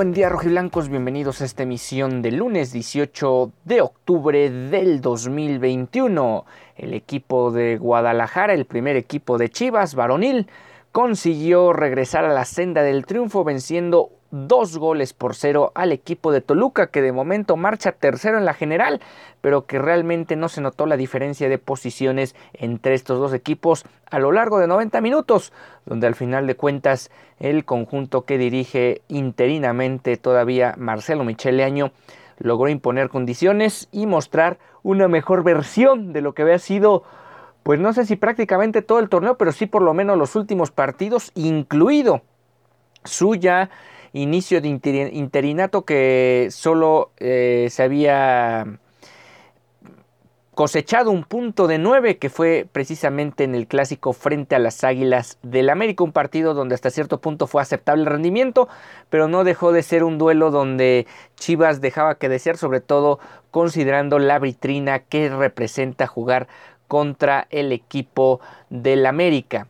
Buen día rojiblancos, bienvenidos a esta emisión de lunes 18 de octubre del 2021. El equipo de Guadalajara, el primer equipo de Chivas varonil, consiguió regresar a la senda del triunfo venciendo dos goles por cero al equipo de Toluca que de momento marcha tercero en la general pero que realmente no se notó la diferencia de posiciones entre estos dos equipos a lo largo de 90 minutos donde al final de cuentas el conjunto que dirige interinamente todavía Marcelo Michele Año logró imponer condiciones y mostrar una mejor versión de lo que había sido pues no sé si prácticamente todo el torneo pero sí por lo menos los últimos partidos incluido suya inicio de interinato que solo eh, se había cosechado un punto de nueve que fue precisamente en el clásico frente a las Águilas del América, un partido donde hasta cierto punto fue aceptable el rendimiento, pero no dejó de ser un duelo donde Chivas dejaba que desear, sobre todo considerando la vitrina que representa jugar contra el equipo del América.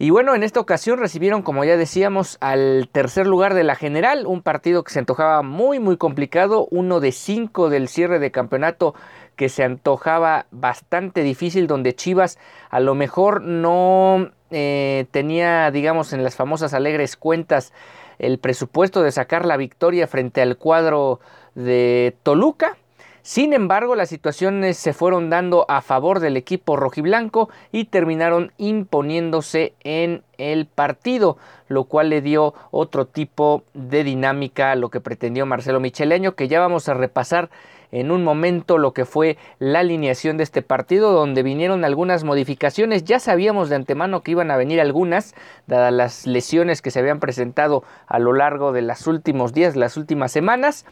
Y bueno, en esta ocasión recibieron, como ya decíamos, al tercer lugar de la general, un partido que se antojaba muy, muy complicado, uno de cinco del cierre de campeonato que se antojaba bastante difícil, donde Chivas a lo mejor no eh, tenía, digamos, en las famosas alegres cuentas el presupuesto de sacar la victoria frente al cuadro de Toluca sin embargo, las situaciones se fueron dando a favor del equipo rojiblanco y terminaron imponiéndose en el partido, lo cual le dio otro tipo de dinámica a lo que pretendió Marcelo Micheleño, que ya vamos a repasar en un momento lo que fue la alineación de este partido, donde vinieron algunas modificaciones. Ya sabíamos de antemano que iban a venir algunas, dadas las lesiones que se habían presentado a lo largo de los últimos días, las últimas semanas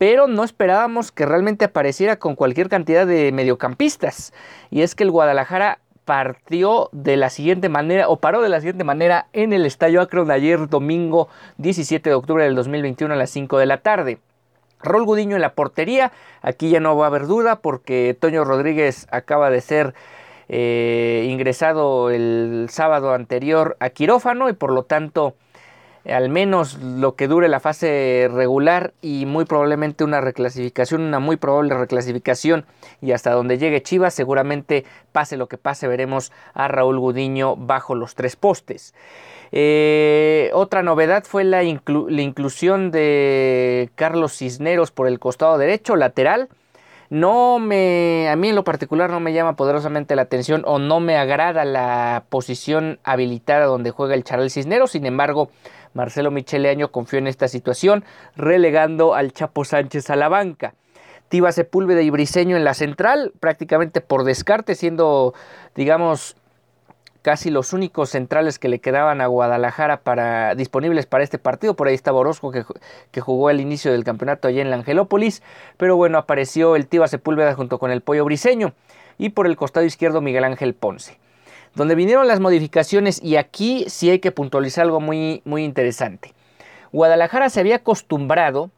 pero no esperábamos que realmente apareciera con cualquier cantidad de mediocampistas. Y es que el Guadalajara partió de la siguiente manera o paró de la siguiente manera en el Estadio Akron ayer domingo 17 de octubre del 2021 a las 5 de la tarde. Rol Gudiño en la portería, aquí ya no va a haber duda porque Toño Rodríguez acaba de ser eh, ingresado el sábado anterior a quirófano y por lo tanto al menos lo que dure la fase regular y muy probablemente una reclasificación, una muy probable reclasificación. Y hasta donde llegue Chivas seguramente pase lo que pase veremos a Raúl Gudiño bajo los tres postes. Eh, otra novedad fue la, la inclusión de Carlos Cisneros por el costado derecho lateral. No me, a mí en lo particular no me llama poderosamente la atención o no me agrada la posición habilitada donde juega el Charal Cisneros, sin embargo, Marcelo Micheleaño confió en esta situación, relegando al Chapo Sánchez a la banca. Tiba Sepúlveda y Briseño en la central, prácticamente por descarte, siendo, digamos, casi los únicos centrales que le quedaban a Guadalajara para, disponibles para este partido. Por ahí estaba Orozco que, que jugó al inicio del campeonato allá en la Angelópolis. Pero bueno, apareció el Tiba Sepúlveda junto con el Pollo Briseño. Y por el costado izquierdo Miguel Ángel Ponce donde vinieron las modificaciones y aquí sí hay que puntualizar algo muy, muy interesante. Guadalajara se había acostumbrado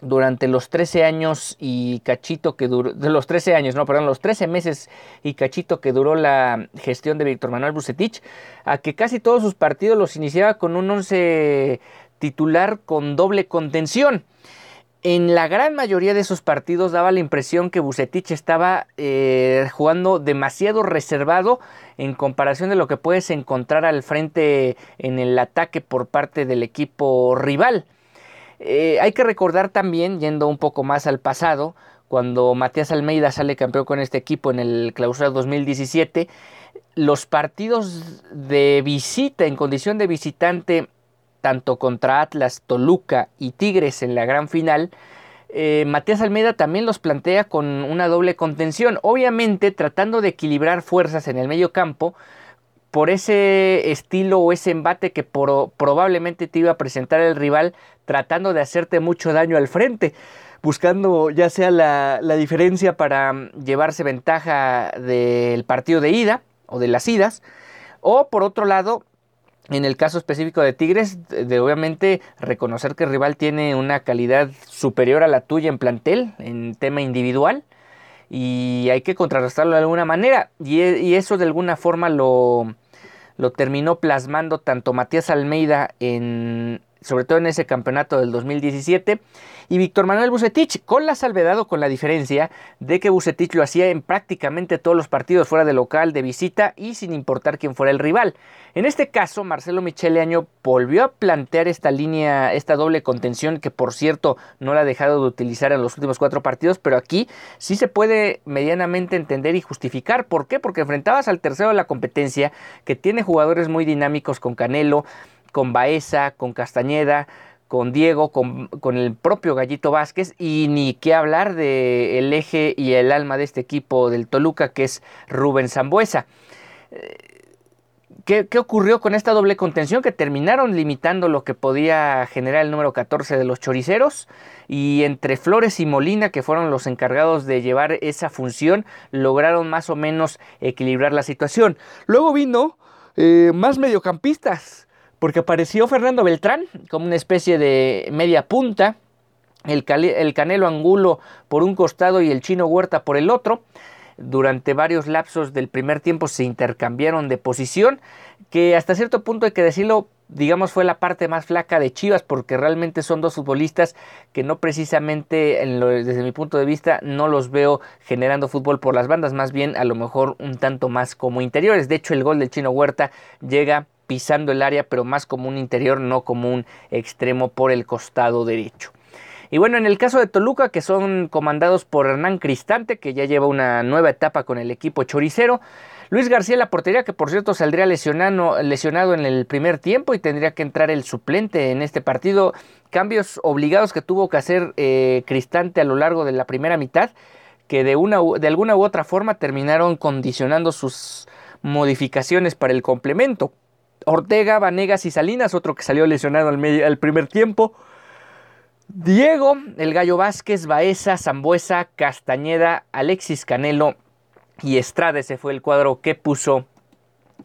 durante los 13 años y cachito que duró, de los 13 años, no, perdón, los 13 meses y cachito que duró la gestión de Víctor Manuel Bucetich, a que casi todos sus partidos los iniciaba con un 11 titular con doble contención. En la gran mayoría de esos partidos daba la impresión que Bucetich estaba eh, jugando demasiado reservado en comparación de lo que puedes encontrar al frente en el ataque por parte del equipo rival. Eh, hay que recordar también, yendo un poco más al pasado, cuando Matías Almeida sale campeón con este equipo en el clausura 2017, los partidos de visita en condición de visitante tanto contra Atlas, Toluca y Tigres en la gran final, eh, Matías Almeida también los plantea con una doble contención, obviamente tratando de equilibrar fuerzas en el medio campo por ese estilo o ese embate que probablemente te iba a presentar el rival tratando de hacerte mucho daño al frente, buscando ya sea la, diferencia para mm, llevarse ventaja del partido de ida o de las idas, o por otro lado en el caso específico de Tigres, de, obviamente reconocer que el rival tiene una calidad superior a la tuya en plantel, en tema individual, y hay que contrarrestarlo de alguna manera. Y, e, eso de alguna forma lo, lo terminó plasmando tanto Matías Almeida en, sobre todo en ese campeonato del 2017, y Víctor Manuel Bucetich, con la salvedad con la diferencia de que Bucetich lo hacía en prácticamente todos los partidos fuera de local, de visita y sin importar quién fuera el rival. En este caso, Marcelo Michele Año volvió a plantear esta línea, esta doble contención que por cierto no la ha dejado de utilizar en los últimos cuatro partidos, pero aquí sí se puede medianamente entender y justificar. ¿Por qué? Porque enfrentabas al tercero de la competencia que tiene jugadores muy dinámicos con Canelo, con Baeza, con Castañeda, con Diego, con, el propio Gallito Vázquez y ni qué hablar del eje y el alma de este equipo del Toluca que es Rubén Zambuesa. ¿Qué, ¿Qué, ocurrió con esta doble contención? Que terminaron limitando lo que podía generar el número 14 de los choriceros y entre Flores y Molina, que fueron los encargados de llevar esa función, lograron más o menos equilibrar la situación. Luego vino eh, más mediocampistas porque apareció Fernando Beltrán como una especie de media punta, el, el Canelo Angulo por un costado y el Chino Huerta por el otro. Durante varios lapsos del primer tiempo se intercambiaron de posición, que hasta cierto punto hay que decirlo, digamos, fue la parte más flaca de Chivas, porque realmente son dos futbolistas que no precisamente, desde mi punto de vista, no los veo generando fútbol por las bandas, más bien a lo mejor un tanto más como interiores. De hecho, el gol del Chino Huerta llega pisando el área, pero más como un interior, no como un extremo por el costado derecho. Y bueno, en el caso de Toluca, que son comandados por Hernán Cristante, que ya lleva una nueva etapa con el equipo choricero, Luis García la portería, que por cierto saldría lesionado, en el primer tiempo y tendría que entrar el suplente en este partido. Cambios obligados que tuvo que hacer eh, Cristante a lo largo de la primera mitad, que de, una, de alguna u otra forma terminaron condicionando sus modificaciones para el complemento. Ortega, Vanegas y Salinas, otro que salió lesionado al, primer tiempo. Diego, el Gallo Vázquez, Baeza, Zambuesa, Castañeda, Alexis Canelo y Estrada. Ese fue el cuadro que puso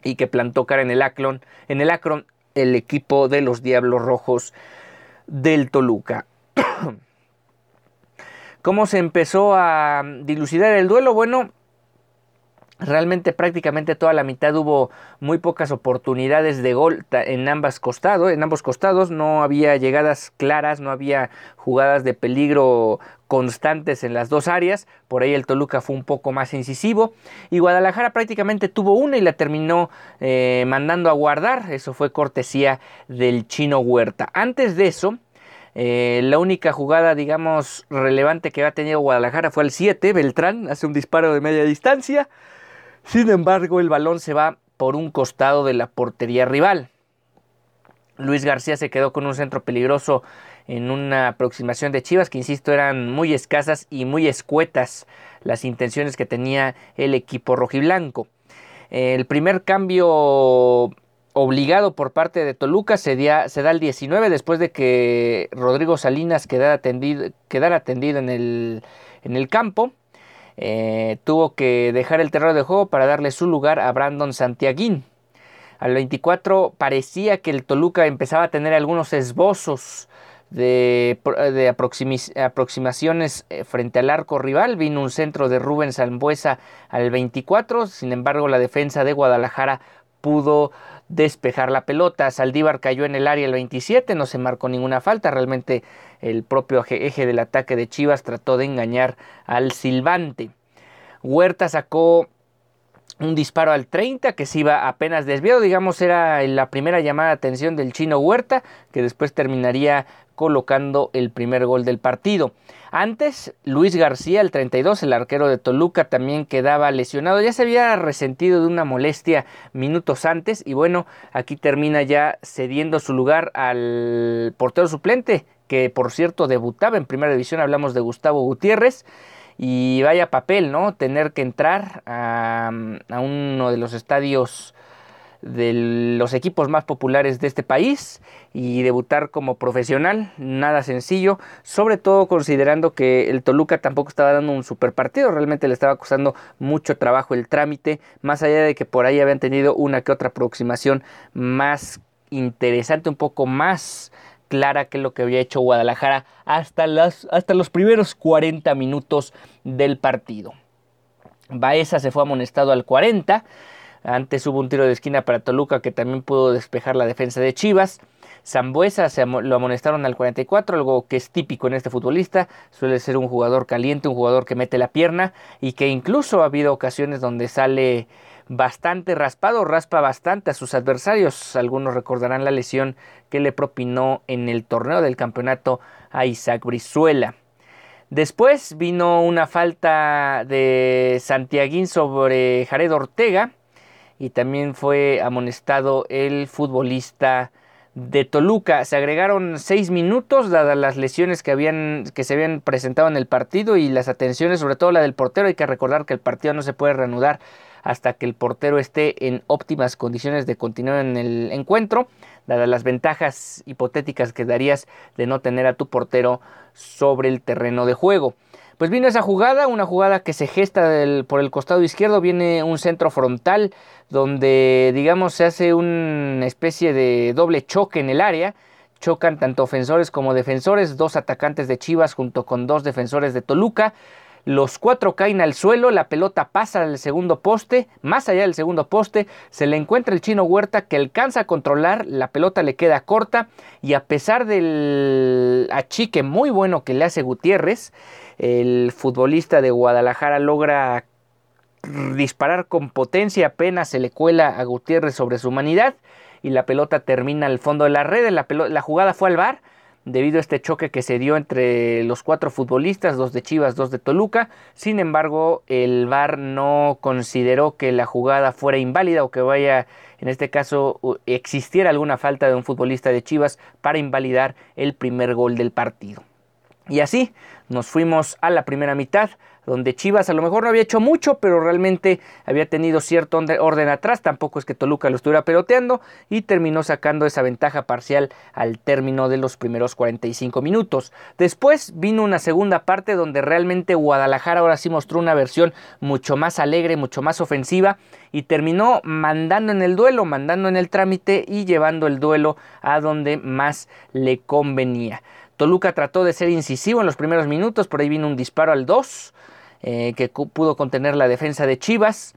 y que plantó cara en el Acron, en el Acron, el equipo de los Diablos Rojos del Toluca. ¿Cómo se empezó a dilucidar el duelo? Bueno, Realmente prácticamente toda la mitad hubo muy pocas oportunidades de gol en, ambas costados, en ambos costados, no había llegadas claras, no había jugadas de peligro constantes en las dos áreas, por ahí el Toluca fue un poco más incisivo. Y Guadalajara prácticamente tuvo una y la terminó eh, mandando a guardar, eso fue cortesía del chino Huerta. Antes de eso, eh, la única jugada, digamos, relevante que ha tenido Guadalajara fue el 7, Beltrán hace un disparo de media distancia, sin embargo, el balón se va por un costado de la portería rival. Luis García se quedó con un centro peligroso en una aproximación de Chivas que, insisto, eran muy escasas y muy escuetas las intenciones que tenía el equipo rojiblanco. El primer cambio obligado por parte de Toluca se, da el 19 después de que Rodrigo Salinas quedara atendido, en el campo. Eh, tuvo que dejar el terreno de juego para darle su lugar a Brandon Santiaguín. Al 24 parecía que el Toluca empezaba a tener algunos esbozos de, aproximaciones eh, frente al arco rival. Vino un centro de Rubén Zambuesa al 24, sin embargo la defensa de Guadalajara pudo despejar la pelota. Saldívar cayó en el área el 27, no se marcó ninguna falta. Realmente el propio eje del ataque de Chivas trató de engañar al silbante. Huerta sacó un disparo al 30 que se iba apenas desviado, digamos era la primera llamada de atención del chino Huerta, que después terminaría colocando el primer gol del partido. Antes, Luis García, el 32, el arquero de Toluca, también quedaba lesionado. Ya se había resentido de una molestia minutos antes y bueno, aquí termina ya cediendo su lugar al portero suplente, que por cierto debutaba en primera división, hablamos de Gustavo Gutiérrez. Y vaya papel, ¿no? Tener que entrar a, uno de los estadios de los equipos más populares de este país y debutar como profesional, nada sencillo, sobre todo considerando que el Toluca tampoco estaba dando un super partido, realmente le estaba costando mucho trabajo el trámite, más allá de que por ahí habían tenido una que otra aproximación más interesante, un poco más clara que lo que había hecho Guadalajara hasta, las, hasta los primeros 40 minutos del partido. Baeza se fue amonestado al 40 antes hubo un tiro de esquina para Toluca que también pudo despejar la defensa de Chivas. Zambuesa se lo amonestaron al 44, algo que es típico en este futbolista. Suele ser un jugador caliente, un jugador que mete la pierna y que incluso ha habido ocasiones donde sale bastante raspado, raspa bastante a sus adversarios. Algunos recordarán la lesión que le propinó en el torneo del campeonato a Isaac Brizuela. Después vino una falta de Santiaguín sobre Jared Ortega y también fue amonestado el futbolista de Toluca. Se agregaron seis minutos dadas las lesiones que, habían, que se habían presentado en el partido y las atenciones, sobre todo la del portero. Hay que recordar que el partido no se puede reanudar hasta que el portero esté en óptimas condiciones de continuar en el encuentro, dadas las ventajas hipotéticas que darías de no tener a tu portero sobre el terreno de juego. Pues vino esa jugada, una jugada que se gesta por el costado izquierdo, viene un centro frontal donde digamos se hace una especie de doble choque en el área, chocan tanto ofensores como defensores, dos atacantes de Chivas junto con dos defensores de Toluca, los cuatro caen al suelo, la pelota pasa al segundo poste, más allá del segundo poste, se le encuentra el chino Huerta que alcanza a controlar, la pelota le queda corta y a pesar del achique muy bueno que le hace Gutiérrez, el futbolista de Guadalajara logra disparar con potencia, apenas se le cuela a Gutiérrez sobre su humanidad y la pelota termina al fondo de la red, la, la jugada fue al bar debido a este choque que se dio entre los cuatro futbolistas, dos de Chivas, dos de Toluca. Sin embargo, el VAR no consideró que la jugada fuera inválida o que vaya, en este caso, existiera alguna falta de un futbolista de Chivas para invalidar el primer gol del partido. Y así nos fuimos a la primera mitad, donde Chivas a lo mejor no había hecho mucho, pero realmente había tenido cierto orden atrás, tampoco es que Toluca lo estuviera peloteando y terminó sacando esa ventaja parcial al término de los primeros 45 minutos. Después vino una segunda parte donde realmente Guadalajara ahora sí mostró una versión mucho más alegre, mucho más ofensiva y terminó mandando en el duelo, mandando en el trámite y llevando el duelo a donde más le convenía. Toluca trató de ser incisivo en los primeros minutos, por ahí vino un disparo al 2 eh, que pudo contener la defensa de Chivas.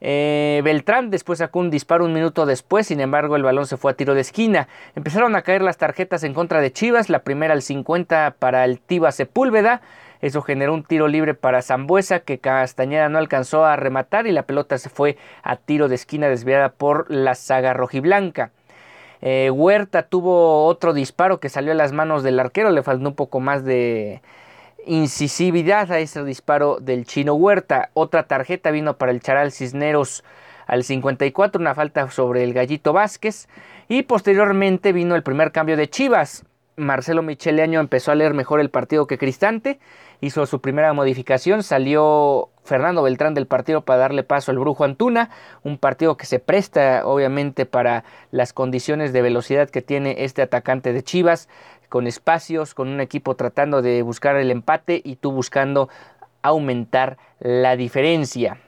Eh, Beltrán después sacó un disparo un minuto después, sin embargo el balón se fue a tiro de esquina. Empezaron a caer las tarjetas en contra de Chivas, la primera al 50 para el Tiba Sepúlveda. Eso generó un tiro libre para Zambuesa que Castañeda no alcanzó a rematar y la pelota se fue a tiro de esquina desviada por la saga rojiblanca. Eh, Huerta tuvo otro disparo que salió a las manos del arquero, le faltó un poco más de incisividad a ese disparo del chino Huerta. Otra tarjeta vino para el Charal Cisneros al 54, una falta sobre el Gallito Vázquez. Y posteriormente vino el primer cambio de Chivas. Marcelo Micheleaño empezó a leer mejor el partido que Cristante, hizo su primera modificación, salió Fernando Beltrán del partido para darle paso al Brujo Antuna, un partido que se presta obviamente para las condiciones de velocidad que tiene este atacante de Chivas, con espacios, con un equipo tratando de buscar el empate y tú buscando aumentar la diferencia.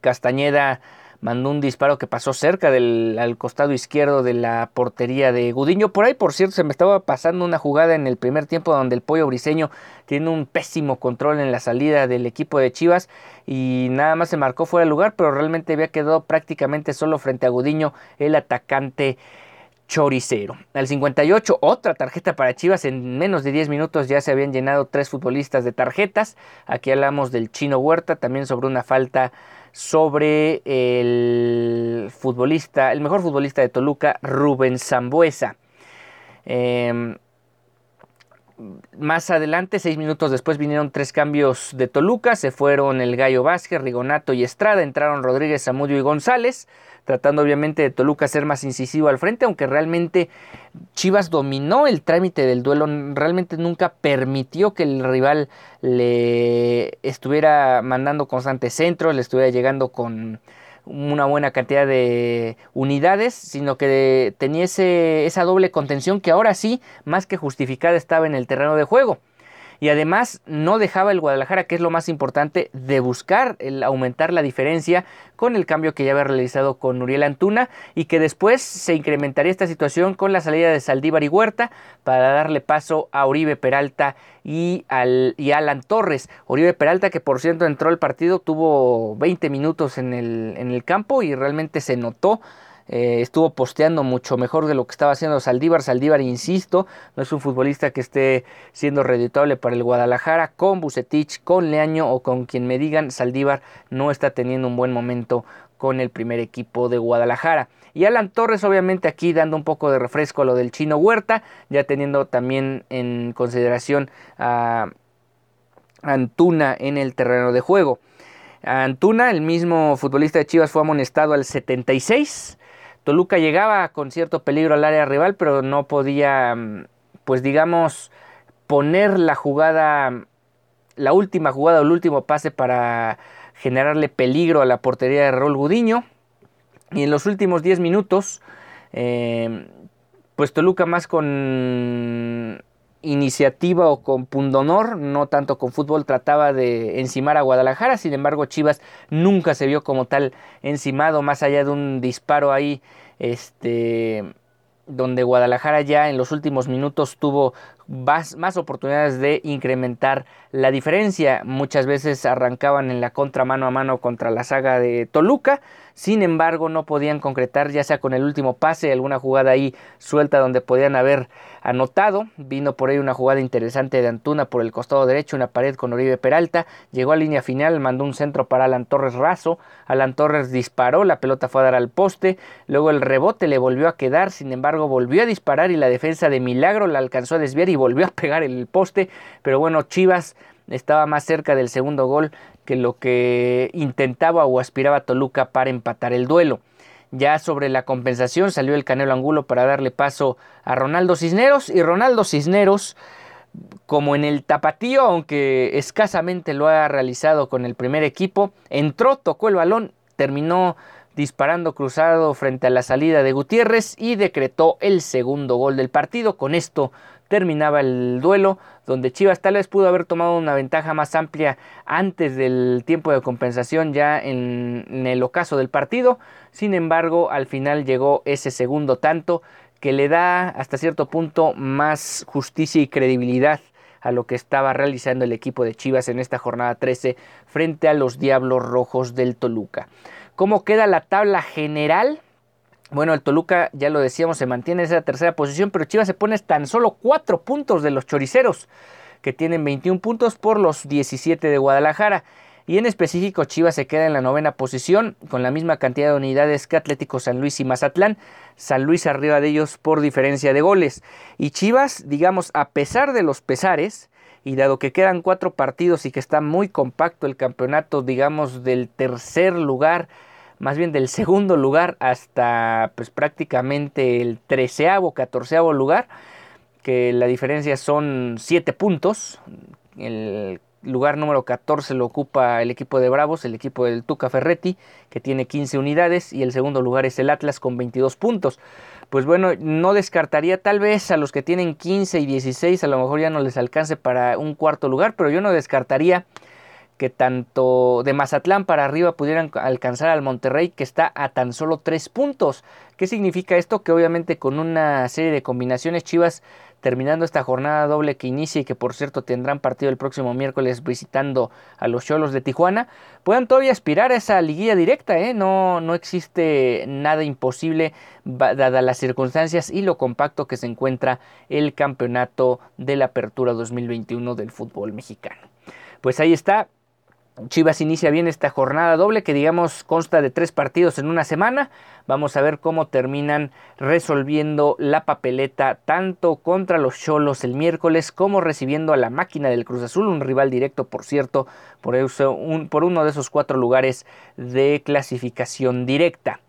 Castañeda mandó un disparo que pasó cerca del al costado izquierdo de la portería de Gudiño. Por ahí, por cierto, se me estaba pasando una jugada en el primer tiempo donde el pollo briseño tiene un pésimo control en la salida del equipo de Chivas y nada más se marcó fuera de lugar, pero realmente había quedado prácticamente solo frente a Gudiño, el atacante choricero. Al 58, otra tarjeta para Chivas. En menos de 10 minutos ya se habían llenado tres futbolistas de tarjetas. Aquí hablamos del chino Huerta, también sobre una falta sobre el futbolista, el mejor futbolista de Toluca, Rubén Zambuesa. Em, más adelante, seis minutos después, vinieron tres cambios de Toluca. Se fueron el Gallo Vázquez, Rigonato y Estrada. Entraron Rodríguez, Zamudio y González. Tratando obviamente de Toluca ser más incisivo al frente, aunque realmente Chivas dominó el trámite del duelo. Realmente nunca permitió que el rival le estuviera mandando constantes centros, le estuviera llegando con una buena cantidad de unidades, sino que tenía esa doble contención que ahora sí, más que justificada, estaba en el terreno de juego y además no dejaba el Guadalajara, que es lo más importante, de buscar el aumentar la diferencia con el cambio que ya había realizado con Uriel Antuna y que después se incrementaría esta situación con la salida de Saldívar y Huerta para darle paso a Uribe Peralta y, al, y Alan Torres. Uribe Peralta que por cierto entró al partido, tuvo 20 minutos en el, en el campo y realmente se notó eh, estuvo posteando mucho mejor de lo que estaba haciendo Saldívar. Saldívar, insisto, no es un futbolista que esté siendo reditable para el Guadalajara. Con Bucetich, con Leaño o con quien me digan, Saldívar no está teniendo un buen momento con el primer equipo de Guadalajara. Y Alan Torres, obviamente, aquí dando un poco de refresco a lo del chino Huerta, ya teniendo también en consideración a Antuna en el terreno de juego. Antuna, el mismo futbolista de Chivas, fue amonestado al 76 Toluca llegaba con cierto peligro al área rival, pero no podía, mm, pues digamos, poner la jugada, la última jugada o el último pase para generarle peligro a la portería de Raúl Gudiño. Y en los últimos 10 minutos, eh, pues Toluca más con iniciativa o con pundonor, no tanto con fútbol, trataba de encimar a Guadalajara, sin embargo Chivas nunca se vio como tal encimado, más allá de un disparo ahí, este, donde Guadalajara ya en los últimos minutos tuvo más, más, oportunidades de incrementar la diferencia. Muchas veces arrancaban en la contra mano a mano contra la saga de Toluca, sin embargo no podían concretar ya sea con el último pase, alguna jugada ahí suelta donde podían haber anotado. Vino por ahí una jugada interesante de Antuna por el costado derecho, una pared con Oribe Peralta, llegó a línea final, mandó un centro para Alan Torres raso, Alan Torres disparó, la pelota fue a dar al poste, luego el rebote le volvió a quedar, sin embargo volvió a disparar y la defensa de Milagro la alcanzó a desviar y volvió a pegar el poste, pero bueno, Chivas estaba más cerca del segundo gol que lo que intentaba o aspiraba Toluca para empatar el duelo. Ya sobre la compensación salió el Canelo Angulo para darle paso a Ronaldo Cisneros y Ronaldo Cisneros como en el tapatío, aunque escasamente lo ha realizado con el primer equipo, entró, tocó el balón, terminó disparando cruzado frente a la salida de Gutiérrez y decretó el segundo gol del partido. Con esto terminaba el duelo, donde Chivas tal vez pudo haber tomado una ventaja más amplia antes del tiempo de compensación ya en, el ocaso del partido. Sin embargo, al final llegó ese segundo tanto que le da hasta cierto punto más justicia y credibilidad a lo que estaba realizando el equipo de Chivas en esta jornada 13 frente a los Diablos Rojos del Toluca. ¿Cómo queda la tabla general? Bueno, el Toluca, ya lo decíamos, se mantiene en esa tercera posición, pero Chivas se pone tan solo 4 puntos de los choriceros, que tienen 21 puntos por los 17 de Guadalajara. Y en específico, Chivas se queda en la novena posición, con la misma cantidad de unidades que Atlético San Luis y Mazatlán. San Luis arriba de ellos por diferencia de goles. Y Chivas, digamos, a pesar de los pesares, y dado que quedan cuatro partidos y que está muy compacto el campeonato, digamos, del tercer lugar más bien del segundo lugar hasta pues prácticamente el treceavo, catorceavo lugar, que la diferencia son siete puntos. El lugar número 14 lo ocupa el equipo de Bravos, el equipo del Tuca Ferretti, que tiene 15 unidades, y el segundo lugar es el Atlas con 22 puntos. Pues bueno, no descartaría tal vez a los que tienen 15 y 16, a lo mejor ya no les alcance para un cuarto lugar, pero yo no descartaría que tanto de Mazatlán para arriba pudieran alcanzar al Monterrey que está a tan solo tres puntos. ¿Qué significa esto? Que obviamente con una serie de combinaciones Chivas terminando esta jornada doble que inicia y que por cierto tendrán partido el próximo miércoles visitando a los Cholos de Tijuana, puedan todavía aspirar a esa liguilla directa, ¿eh? no, no existe nada imposible dadas las circunstancias y lo compacto que se encuentra el campeonato de la apertura 2021 del fútbol mexicano. Pues ahí está, Chivas inicia bien esta jornada doble que digamos consta de tres partidos en una semana. Vamos a ver cómo terminan resolviendo la papeleta tanto contra los Cholos el miércoles como recibiendo a la máquina del Cruz Azul, un rival directo por cierto por, por uno de esos cuatro lugares de clasificación directa.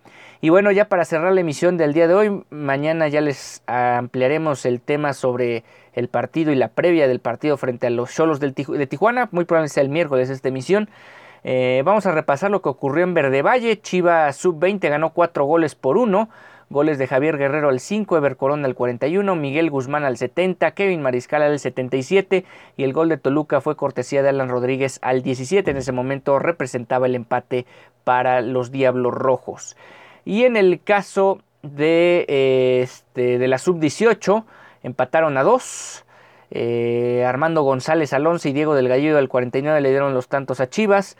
Y bueno, ya para cerrar la emisión del día de hoy, mañana ya les ampliaremos el tema sobre el partido y la previa del partido frente a los Cholos de Tijuana. Muy probablemente sea el miércoles esta emisión. Eh, vamos a repasar lo que ocurrió en Verde Valle. Chiva Sub-20 ganó 4 goles por 1. Goles de Javier Guerrero al 5, Ever Corona al 41, Miguel Guzmán al 70, Kevin Mariscal al 77 y el gol de Toluca fue cortesía de Alan Rodríguez al 17. En ese momento representaba el empate para los Diablos Rojos. Y en el caso de, este, de la sub-18, empataron a dos. Eh, Armando González al 11 y Diego del Gallido al 49 le dieron los tantos a Chivas.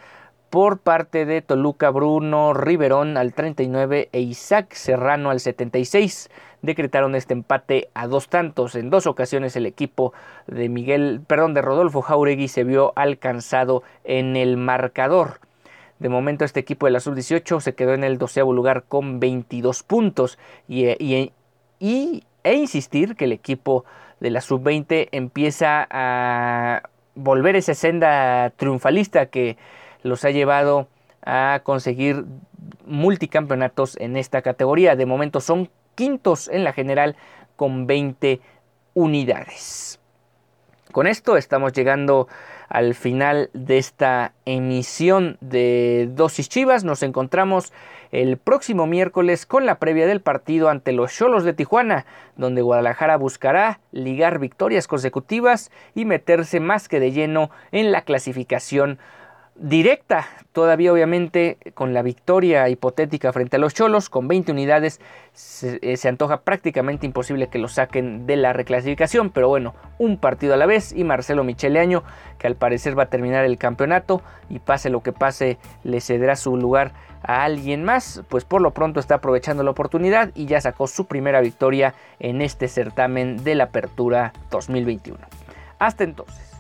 Por parte de Toluca, Bruno Riverón al 39 e Isaac Serrano al 76 decretaron este empate a dos tantos. En dos ocasiones el equipo de Miguel, perdón, de Rodolfo Jauregui se vio alcanzado en el marcador. De momento este equipo de la sub-18 se quedó en el doceavo lugar con 22 puntos y, y, y, e insistir que el equipo de la sub-20 empieza a volver esa senda triunfalista que los ha llevado a conseguir multicampeonatos en esta categoría. De momento son quintos en la general con 20 unidades. Con esto estamos llegando al final de esta emisión de Dosis Chivas. Nos encontramos el próximo miércoles con la previa del partido ante los Cholos de Tijuana, donde Guadalajara buscará ligar victorias consecutivas y meterse más que de lleno en la clasificación directa. Todavía obviamente con la victoria hipotética frente a los Cholos con 20 unidades se, eh, se, antoja prácticamente imposible que lo saquen de la reclasificación, pero bueno, un partido a la vez y Marcelo Micheleaño que al parecer va a terminar el campeonato y pase lo que pase le cederá su lugar a alguien más, pues por lo pronto está aprovechando la oportunidad y ya sacó su primera victoria en este certamen de la Apertura 2021. Hasta entonces.